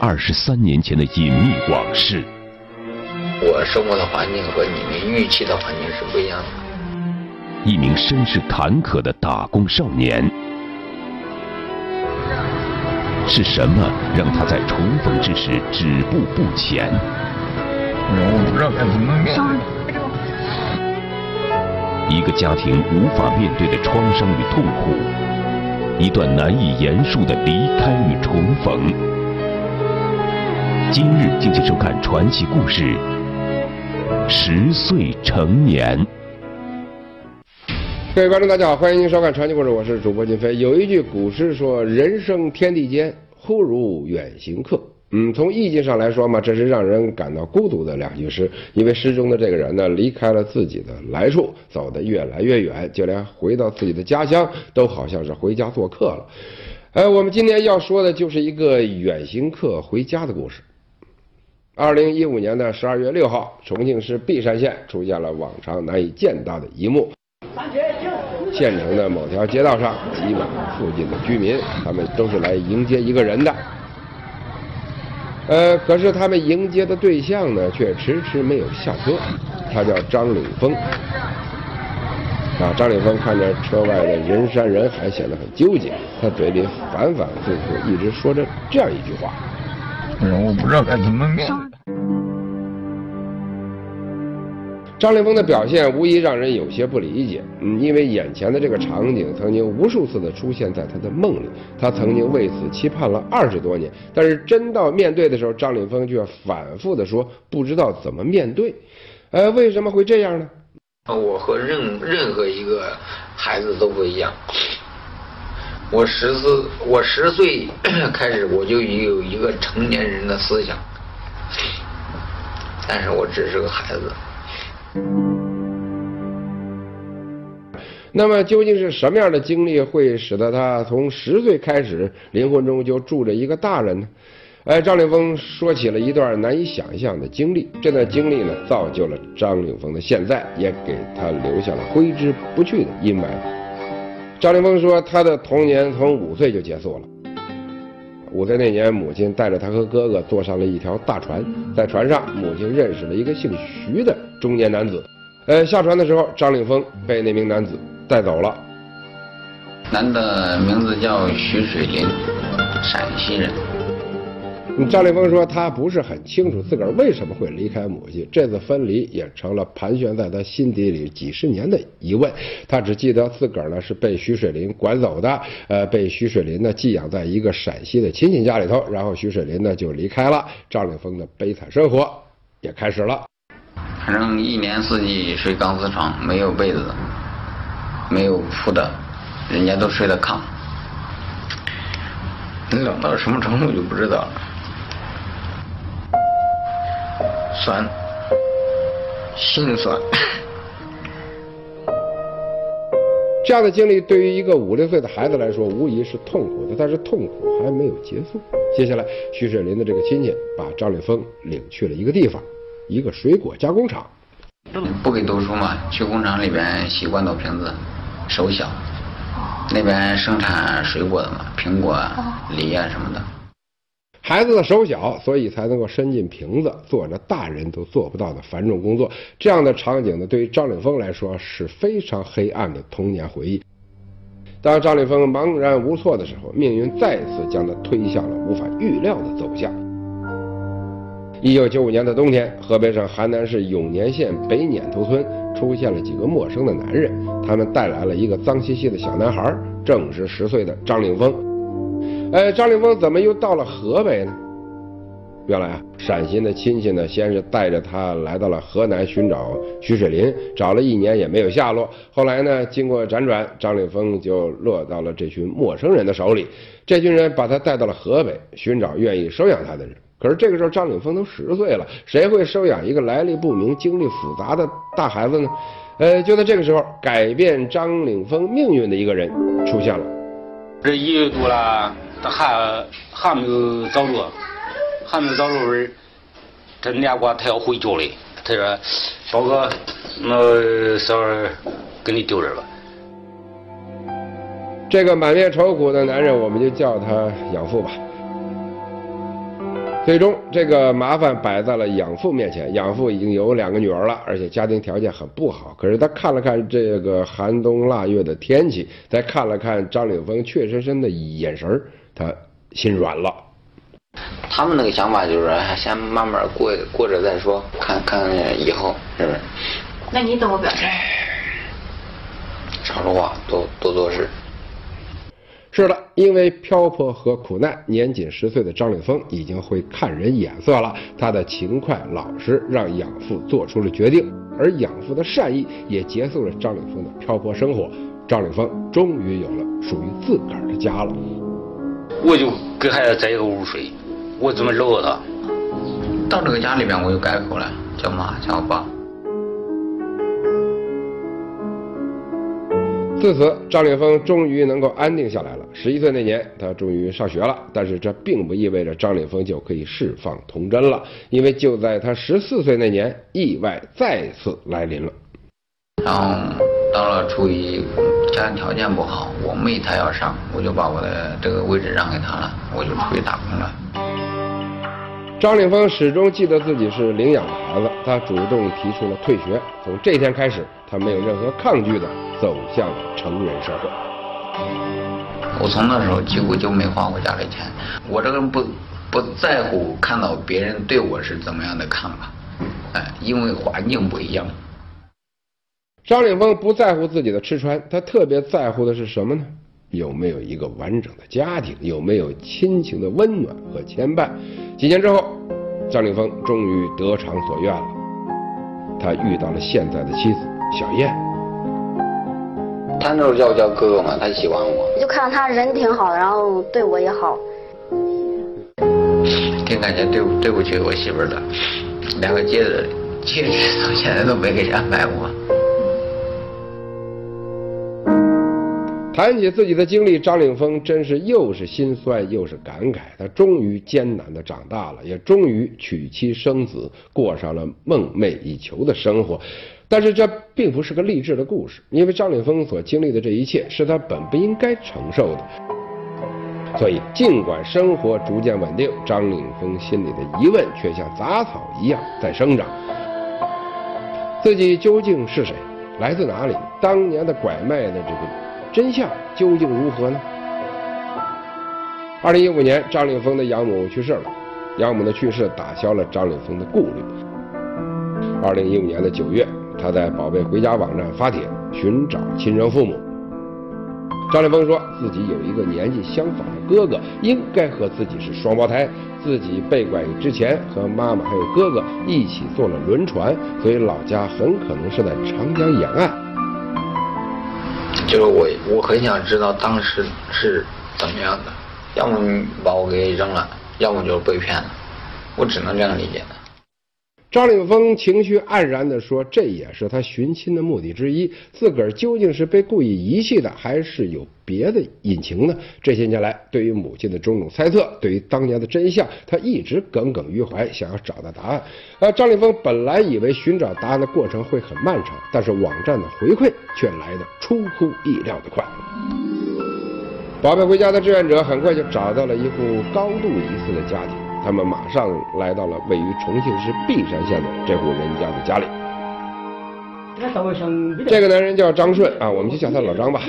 二十三年前的隐秘往事。我生活的环境和你们预期的环境是不一样的。一名身世坎坷的打工少年，是什么让他在重逢之时止步不前？我不知道该怎么面对。一个家庭无法面对的创伤与痛苦，一段难以言述的离开与重逢。今日敬请收看传奇故事《十岁成年》。各位观众，大家好，欢迎您收看传奇故事，我是主播金飞。有一句古诗说：“人生天地间，忽如远行客。”嗯，从意境上来说嘛，这是让人感到孤独的两句诗。因为诗中的这个人呢，离开了自己的来处，走得越来越远，就连回到自己的家乡，都好像是回家做客了。哎，我们今天要说的就是一个远行客回家的故事。二零一五年的十二月六号，重庆市璧山县出现了往常难以见到的一幕。县城的某条街道上挤满了附近的居民，他们都是来迎接一个人的。呃，可是他们迎接的对象呢，却迟迟没有下车。他叫张领峰。啊，张领峰看着车外的人山人海，显得很纠结。他嘴里反反复复一直说着这样一句话：“我不知道该怎么面对。”张立峰的表现无疑让人有些不理解，嗯，因为眼前的这个场景曾经无数次的出现在他的梦里，他曾经为此期盼了二十多年，但是真到面对的时候，张立峰却反复的说不知道怎么面对，呃，为什么会这样呢？我和任任何一个孩子都不一样，我十四，我十岁 开始我就有一个成年人的思想，但是我只是个孩子。那么究竟是什么样的经历会使得他从十岁开始灵魂中就住着一个大人呢？哎，张岭峰说起了一段难以想象的经历，这段经历呢，造就了张岭峰的现在，也给他留下了挥之不去的阴霾。张凌峰说，他的童年从五岁就结束了。五岁那年，母亲带着他和哥哥坐上了一条大船，在船上，母亲认识了一个姓徐的中年男子。呃，下船的时候，张凌峰被那名男子带走了。男的名字叫徐水林，陕西人。张立峰说，他不是很清楚自个儿为什么会离开母亲，这次分离也成了盘旋在他心底里几十年的疑问。他只记得自个儿呢是被徐水林拐走的，呃，被徐水林呢寄养在一个陕西的亲戚家里头，然后徐水林呢就离开了，赵立峰的悲惨生活也开始了。反正一年四季睡钢丝床，没有被子，没有铺的，人家都睡的炕，冷到什么程度就不知道了。酸，心酸。这样的经历对于一个五六岁的孩子来说，无疑是痛苦的。但是痛苦还没有结束。接下来，徐水林的这个亲戚把张立峰领去了一个地方，一个水果加工厂。不给读书嘛，去工厂里边洗罐头瓶子，手小。那边生产水果的嘛，苹果、梨啊什么的。孩子的手小，所以才能够伸进瓶子，做着大人都做不到的繁重工作。这样的场景呢，对于张立峰来说是非常黑暗的童年回忆。当张立峰茫然无措的时候，命运再次将他推向了无法预料的走向。一九九五年的冬天，河北省邯郸市永年县北碾头村出现了几个陌生的男人，他们带来了一个脏兮兮的小男孩，正是十岁的张立峰。哎，张立峰怎么又到了河北呢？原来啊，陕西的亲戚呢，先是带着他来到了河南寻找徐水林，找了一年也没有下落。后来呢，经过辗转，张立峰就落到了这群陌生人的手里。这群人把他带到了河北，寻找愿意收养他的人。可是这个时候，张立峰都十岁了，谁会收养一个来历不明、经历复杂的大孩子呢？呃，就在这个时候，改变张立峰命运的一个人出现了。这一月多了。他还还没有找着，还没有找着人。这年过他要回家嘞。他说：“宝哥，那小孩给你丢这儿吧。”这个满面愁苦的男人，我们就叫他养父吧。最终，这个麻烦摆在了养父面前。养父已经有两个女儿了，而且家庭条件很不好。可是他看了看这个寒冬腊月的天气，再看了看张岭峰怯生生的眼神他心软了。他们那个想法就是 先慢慢过过着再说，看看以后是不是？那你怎么表现？少说话，多多做事。是的，因为漂泊和苦难，年仅十岁的张岭峰已经会看人眼色了。他的勤快老实让养父做出了决定，而养父的善意也结束了张岭峰的漂泊生活。张岭峰终于有了属于自个儿的家了。我就给孩子在一个屋睡，我怎么搂着他？到这个家里面，我又改口了，叫妈，叫爸。自此，张岭峰终于能够安定下来了。十一岁那年，他终于上学了。但是这并不意味着张岭峰就可以释放童真了，因为就在他十四岁那年，意外再次来临了。然后到了初一，家庭条件不好，我妹她要上，我就把我的这个位置让给她了，我就出去打工了。张立峰始终记得自己是领养的孩子，他主动提出了退学。从这天开始，他没有任何抗拒的。走向了成人社会。我从那时候几乎就没花过家里钱。我这个人不不在乎看到别人对我是怎么样的看法，哎，因为环境不一样。张岭峰不在乎自己的吃穿，他特别在乎的是什么呢？有没有一个完整的家庭？有没有亲情的温暖和牵绊？几年之后，张岭峰终于得偿所愿了。他遇到了现在的妻子小燕。他那时候叫我叫哥哥嘛，他喜欢我。就看到他人挺好的，然后对我也好。挺感谢，对对不起我媳妇儿的，两个戒指，戒指到现在都没给人买过。谈起自己的经历，张岭峰真是又是心酸又是感慨。他终于艰难的长大了，也终于娶妻生子，过上了梦寐以求的生活。但是这并不是个励志的故事，因为张岭峰所经历的这一切是他本不应该承受的。所以，尽管生活逐渐稳定，张岭峰心里的疑问却像杂草一样在生长：自己究竟是谁？来自哪里？当年的拐卖的这个真相究竟如何呢？二零一五年，张岭峰的养母去世了，养母的去世打消了张岭峰的顾虑。二零一五年的九月。他在“宝贝回家”网站发帖寻找亲生父母。张立峰说自己有一个年纪相仿的哥哥，应该和自己是双胞胎。自己被拐之前和妈妈还有哥哥一起坐了轮船，所以老家很可能是在长江沿岸。就是我，我很想知道当时是怎么样的，要么你把我给扔了，要么就是被骗了，我只能这样理解。张岭峰情绪黯然地说：“这也是他寻亲的目的之一。自个儿究竟是被故意遗弃的，还是有别的隐情呢？这些年来，对于母亲的种种猜测，对于当年的真相，他一直耿耿于怀，想要找到答案。而张岭峰本来以为寻找答案的过程会很漫长，但是网站的回馈却来得出乎意料的快。宝贝回家的志愿者很快就找到了一户高度疑似的家庭。”他们马上来到了位于重庆市璧山县的这户人家的家里。这个男人叫张顺啊，我们就叫他老张吧。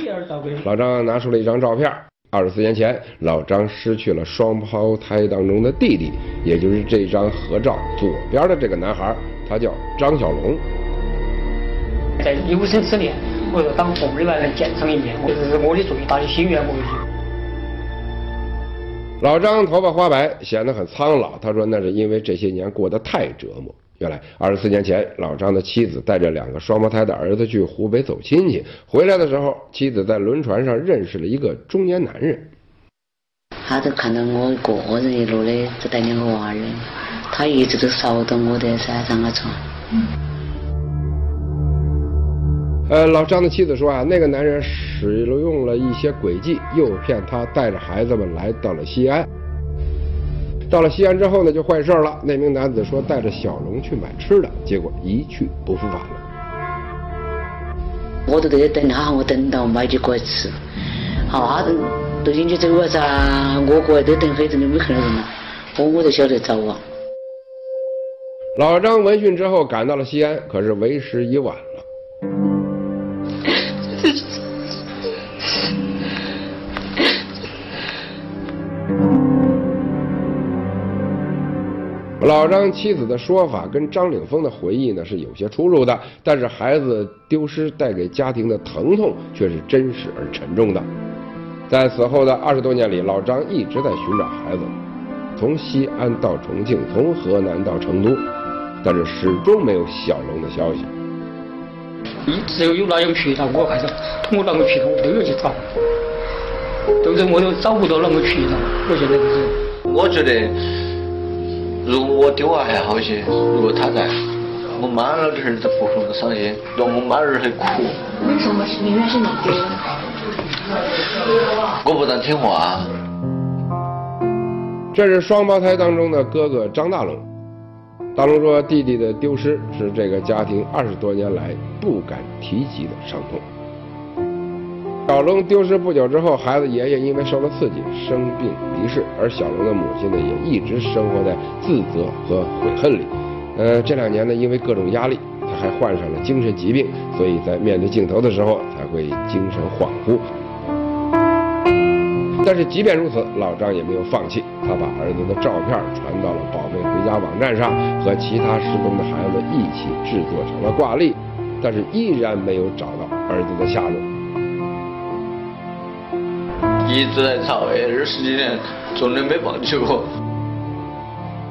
老张拿出了一张照片，二十四年前，老张失去了双胞胎当中的弟弟，也就是这张合照左边的这个男孩，他叫张小龙。在有生之年，我要当父母的能见上一面，这是我的最大的心愿，我就。老张头发花白，显得很苍老。他说：“那是因为这些年过得太折磨。原来二十四年前，老张的妻子带着两个双胞胎的儿子去湖北走亲戚，回来的时候，妻子在轮船上认识了一个中年男人。他就看到我一个人一路的只带两个娃儿，他一直都扫到我的山上的船。”呃，老张的妻子说啊，那个男人使用了一些诡计，诱骗他带着孩子们来到了西安。到了西安之后呢，就坏事了。那名男子说带着小龙去买吃的，结果一去不复返了。我都在这等他，我等到买起过来吃。好，他都进去走了噻，我过来都等很久都没看到人了。我我都晓得早啊。老张闻讯之后赶到了西安，可是为时已晚了。老张妻子的说法跟张岭峰的回忆呢是有些出入的，但是孩子丢失带给家庭的疼痛却是真实而沉重的。在此后的二十多年里，老张一直在寻找孩子，从西安到重庆，从河南到成都，但是始终没有小龙的消息。你只有有那样渠道，我还是我那个渠道都要去找，都是我都找不到那个渠道。我现在就是，我觉得。如果我丢了还好些，如果他在，我妈老点儿在不很伤心，让我妈儿还哭。为什么是明明是你丢？我不但听话。这是双胞胎当中的哥哥张大龙。大龙说，弟弟的丢失是这个家庭二十多年来不敢提及的伤痛。小龙丢失不久之后，孩子爷爷因为受了刺激生病离世，而小龙的母亲呢也一直生活在自责和悔恨里。呃，这两年呢，因为各种压力，他还患上了精神疾病，所以在面对镜头的时候才会精神恍惚。但是即便如此，老张也没有放弃，他把儿子的照片传到了“宝贝回家”网站上，和其他失踪的孩子一起制作成了挂历，但是依然没有找到儿子的下落。一直在找，二十几年，从来没放弃过。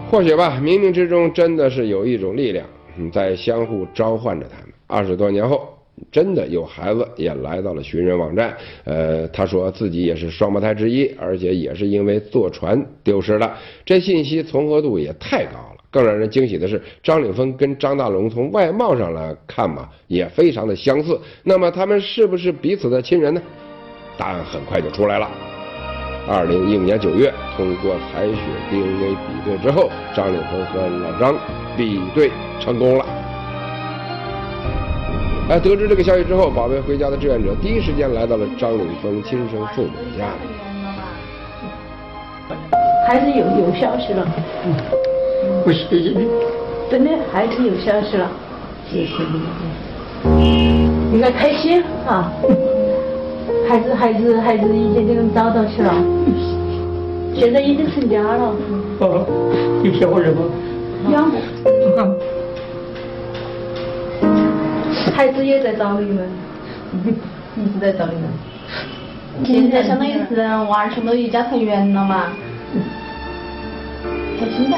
或许吧，冥冥之中真的是有一种力量在相互召唤着他们。二十多年后，真的有孩子也来到了寻人网站。呃，他说自己也是双胞胎之一，而且也是因为坐船丢失了。这信息重合度也太高了。更让人惊喜的是，张岭峰跟张大龙从外貌上来看嘛，也非常的相似。那么他们是不是彼此的亲人呢？答案很快就出来了。二零一五年九月，通过采血 DNA 比对之后，张岭峰和老张比对成功了。哎，得知这个消息之后，宝贝回家的志愿者第一时间来到了张岭峰亲生父母家。孩子有有消息了，不谢谢你，真的孩子有消息了，谢谢你，应该开心啊。孩子，孩子，孩子已经给人找到去了，现在已经成家了。哦，你骗我人吗？养不？孩子也在找你们，一直在找你们。现在相当于是娃儿全都一家团圆了嘛，开心的。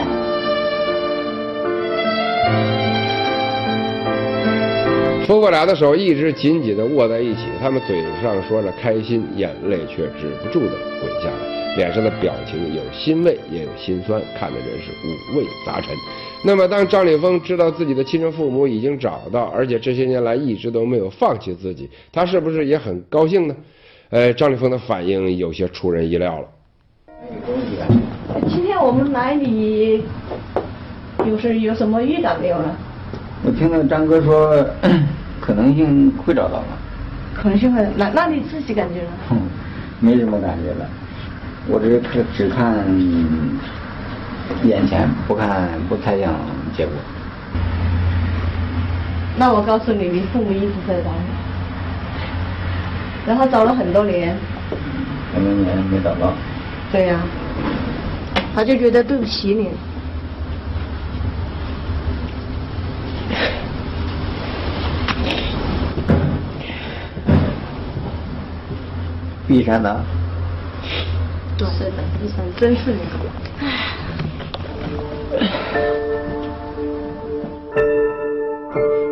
夫妇俩的手一直紧紧地握在一起，他们嘴上说着开心，眼泪却止不住地滚下来，脸上的表情有欣慰，也有心酸，看的人是五味杂陈。那么，当张立峰知道自己的亲生父母已经找到，而且这些年来一直都没有放弃自己，他是不是也很高兴呢？呃，张立峰的反应有些出人意料了。今天我们来，你有是有什么预感没有呢？我听到张哥说，可能性会找到吧。可能性会，那那你自己感觉呢？哼，没什么感觉了，我这只只看眼前，不看不猜想结果。那我告诉你，你父母一直在找你，然后找了很多年。很多年没找到。对呀，他就觉得对不起你。闭山的，对的，闭山真是那个。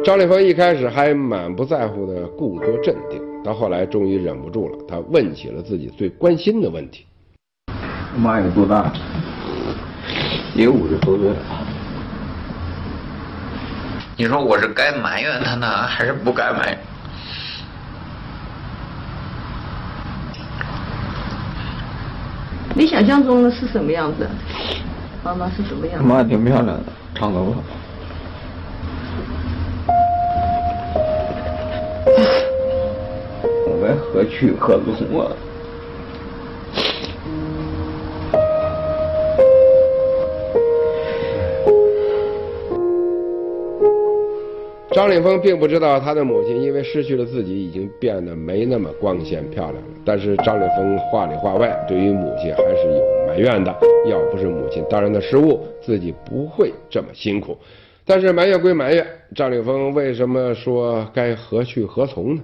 张立峰一开始还满不在乎的故作镇定，到后来终于忍不住了，他问起了自己最关心的问题：我妈有多大？也五十多岁了。你说我是该埋怨他呢，还是不该埋怨？你想象中的是什么样子？妈妈是什么样子？妈妈挺漂亮的，长头发。我们何去何从啊？张凌峰并不知道他的母亲因为失去了自己，已经变得没那么光鲜漂亮了。但是张凌峰话里话外对于母亲还是有埋怨的。要不是母亲当然的失误，自己不会这么辛苦。但是埋怨归埋怨，张凌峰为什么说该何去何从呢？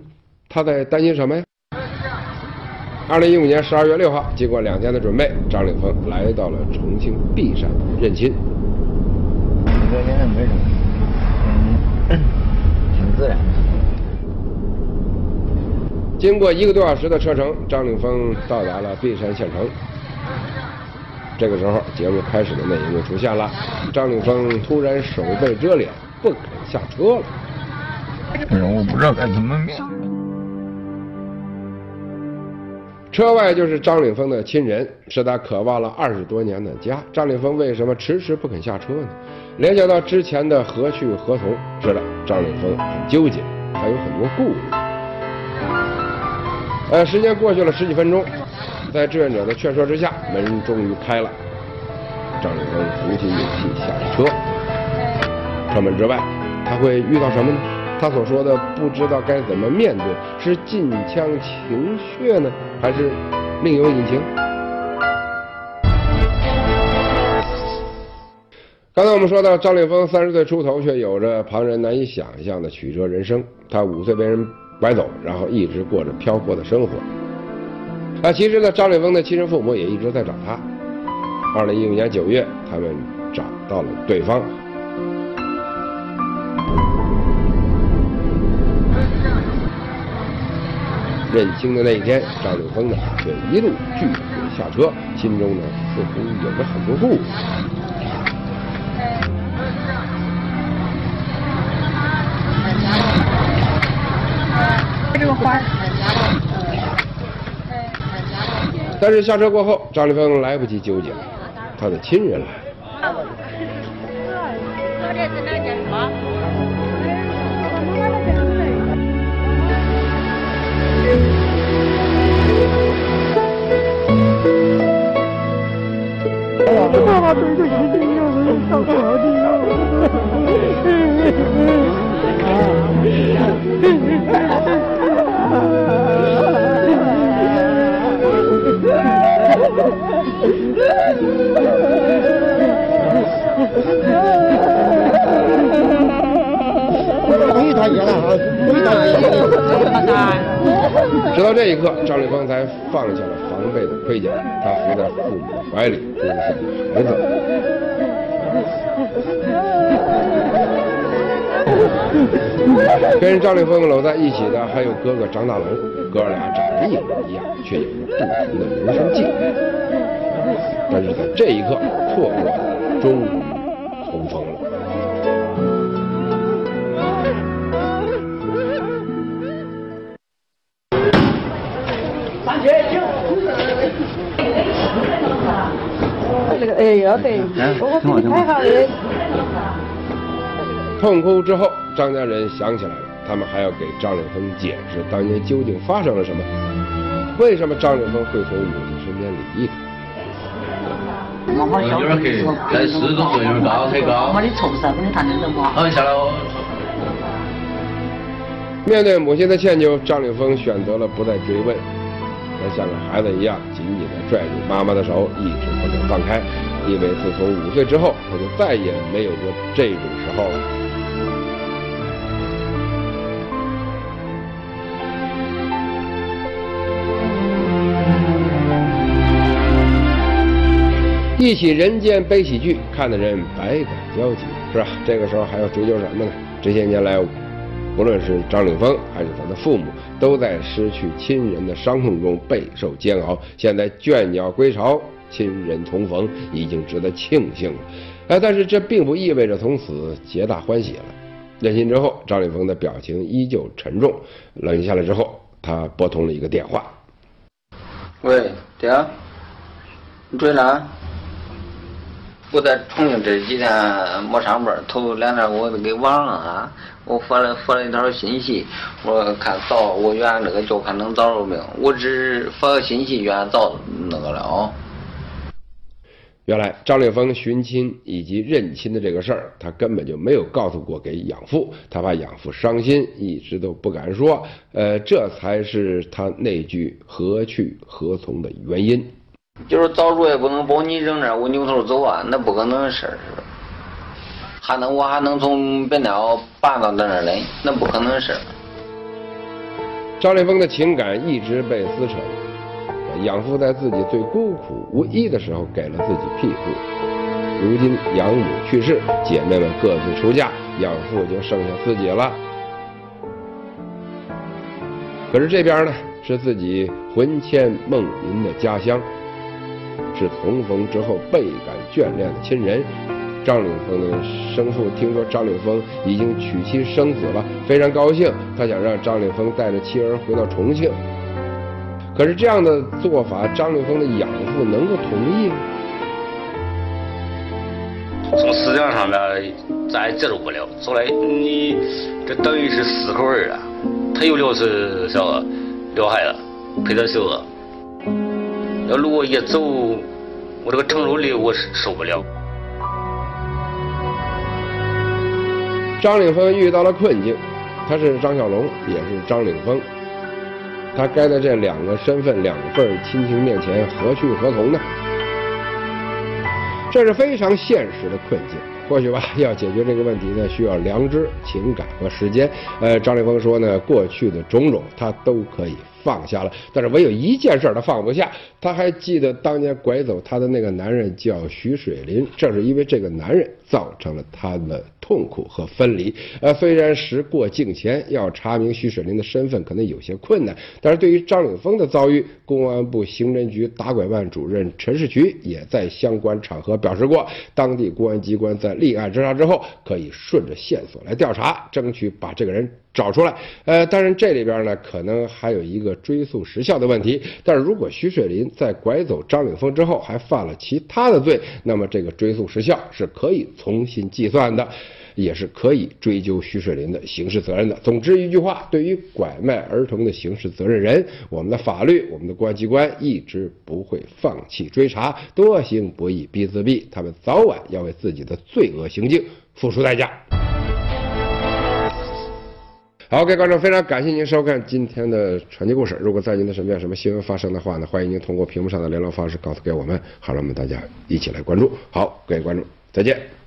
他在担心什么呀？二零一五年十二月六号，经过两天的准备，张凌峰来到了重庆璧山认亲。这现在没什么，自然。经过一个多小时的车程，张领峰到达了璧山县城。这个时候，节目开始的那一幕出现了，张领峰突然手背遮脸，不肯下车了。哎呦我不知道该怎么面。车外就是张领峰的亲人，是他渴望了二十多年的家。张领峰为什么迟迟不肯下车呢？联想到之前的何去何从，知道张领峰很纠结，还有很多顾虑。呃，时间过去了十几分钟，在志愿者的劝说之下，门终于开了。张领峰鼓起勇气下了车。车门之外，他会遇到什么呢？他所说的不知道该怎么面对，是近腔情血呢，还是另有隐情？刚才我们说到，张立峰三十岁出头，却有着旁人难以想象的曲折人生。他五岁被人拐走，然后一直过着漂泊的生活。啊，其实呢，张立峰的亲生父母也一直在找他。二零一五年九月，他们找到了对方。认亲的那一天，张立峰呢却一路拒绝下车，心中呢似乎有着很多顾虑。这个花。但是下车过后，张立峰来不及纠结了，他的亲人来了。张凌峰才放下了防备的盔甲，他伏在父母怀里，恭送孩子。跟张凌峰搂在一起的还有哥哥张大龙，哥俩长得一模一样，却有着不同的人生境遇。但是在这一刻，错过了终于哎，要得，我我太好的。痛哭之后，张家人想起来了，他们还要给张凌峰解释当年究竟发生了什么，为什么张凌峰会从母亲身边离开。有点黑，但是始终说有点高，太高。妈的臭噻，不能谈下来哦。面对母亲的歉疚，张立峰选择了不再追问，他像个孩子一样紧紧地拽住妈妈的手，一直不肯放开，因为自从五岁之后，他就再也没有过这种时候了。一起人间悲喜剧，看的人百感交集，是吧？这个时候还要追究什么呢？这些年来，无论是张凌峰还是他的父母，都在失去亲人的伤痛中备受煎熬。现在倦鸟归巢，亲人重逢，已经值得庆幸了。哎，但是这并不意味着从此皆大欢喜了。认亲之后，张立峰的表情依旧沉重。冷静下来之后，他拨通了一个电话。喂，爹，你追哪？我在重庆这几天没上班，头两天我都给忘了啊。我发了发了一条信息，我看找我原来那个就看能找着没有。我只发个信息，原来找那个了啊。原来张立峰寻亲以及认亲的这个事儿，他根本就没有告诉过给养父，他怕养父伤心，一直都不敢说。呃，这才是他那句何去何从的原因。就是早入也不能把你扔那，我扭头走啊，那不可能的事儿，还能我还能从别鸟搬到那儿来，那不可能的事儿。张立峰的情感一直被撕扯。养父在自己最孤苦无依的时候给了自己庇护，如今养母去世，姐妹们各自出嫁，养父就剩下自己了。可是这边呢，是自己魂牵梦萦的家乡，是重逢之后倍感眷恋的亲人。张岭峰的生父听说张岭峰已经娶妻生子了，非常高兴，他想让张岭峰带着妻儿回到重庆。可是这样的做法，张立峰的养父能够同意吗？从思想上呢咱接受不了。后来你这等于是四口人啊，他有俩是小子，俩孩子陪他小子。要如果一走，我这个承受力我是受不了。张岭峰遇到了困境，他是张小龙，也是张岭峰。他该在这两个身份、两份亲情面前何去何从呢？这是非常现实的困境。或许吧，要解决这个问题呢，需要良知、情感和时间。呃，张立峰说呢，过去的种种他都可以放下了，但是唯有一件事他放不下。他还记得当年拐走他的那个男人叫徐水林，正是因为这个男人造成了他的痛苦和分离。呃，虽然时过境迁，要查明徐水林的身份可能有些困难，但是对于张岭峰的遭遇，公安部刑侦局打拐办主任陈世渠也在相关场合表示过，当地公安机关在立案侦查之后，可以顺着线索来调查，争取把这个人找出来。呃，当然这里边呢，可能还有一个追诉时效的问题。但是如果徐水林在拐走张岭峰之后还犯了其他的罪，那么这个追诉时效是可以重新计算的，也是可以追究徐水林的刑事责任的。总之一句话，对于拐卖儿童的刑事责任人，我们的法律、我们的公安机关一直不会放弃追查。多行不义必自毙，他们早晚要为自己的罪恶行径付出代价。好，各位观众，非常感谢您收看今天的传奇故事。如果在您的身边有什么新闻发生的话呢，欢迎您通过屏幕上的联络方式告诉给我们，好了，我们大家一起来关注。好，各位观众，再见。